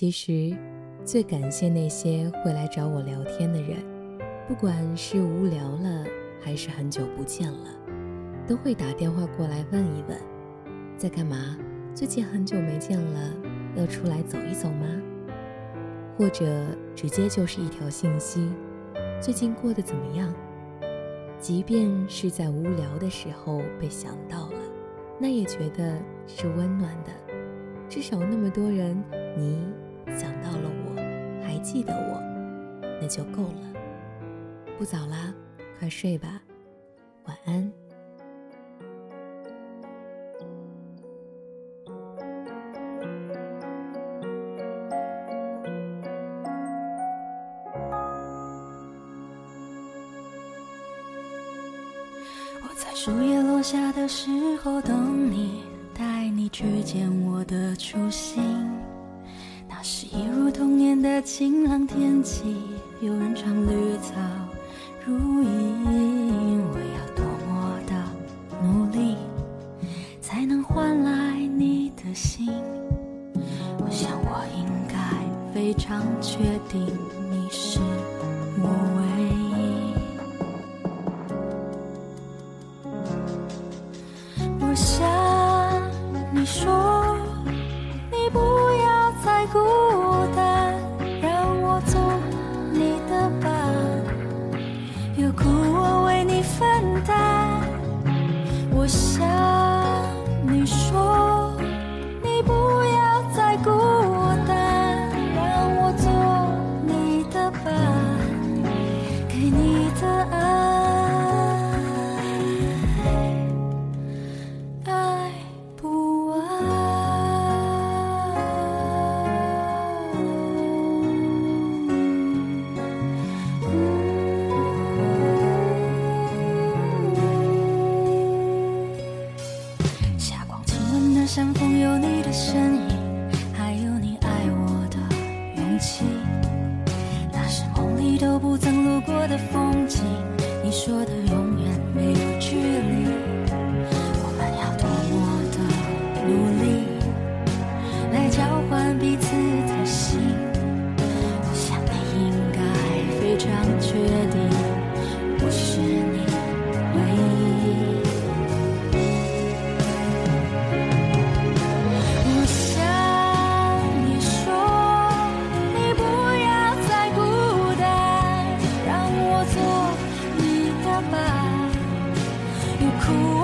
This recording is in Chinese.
其实，最感谢那些会来找我聊天的人，不管是无聊了，还是很久不见了，都会打电话过来问一问，在干嘛？最近很久没见了，要出来走一走吗？或者直接就是一条信息，最近过得怎么样？即便是在无聊的时候被想到了，那也觉得是温暖的，至少那么多人，你。想到了我，还记得我，那就够了。不早啦，快睡吧，晚安。我在树叶落下的时候等你，带你去见我的初心。那是一如童年的晴朗天气，有人唱绿草如茵。我要多么的努力，才能换来你的心？我想我应该非常确定 go. cool.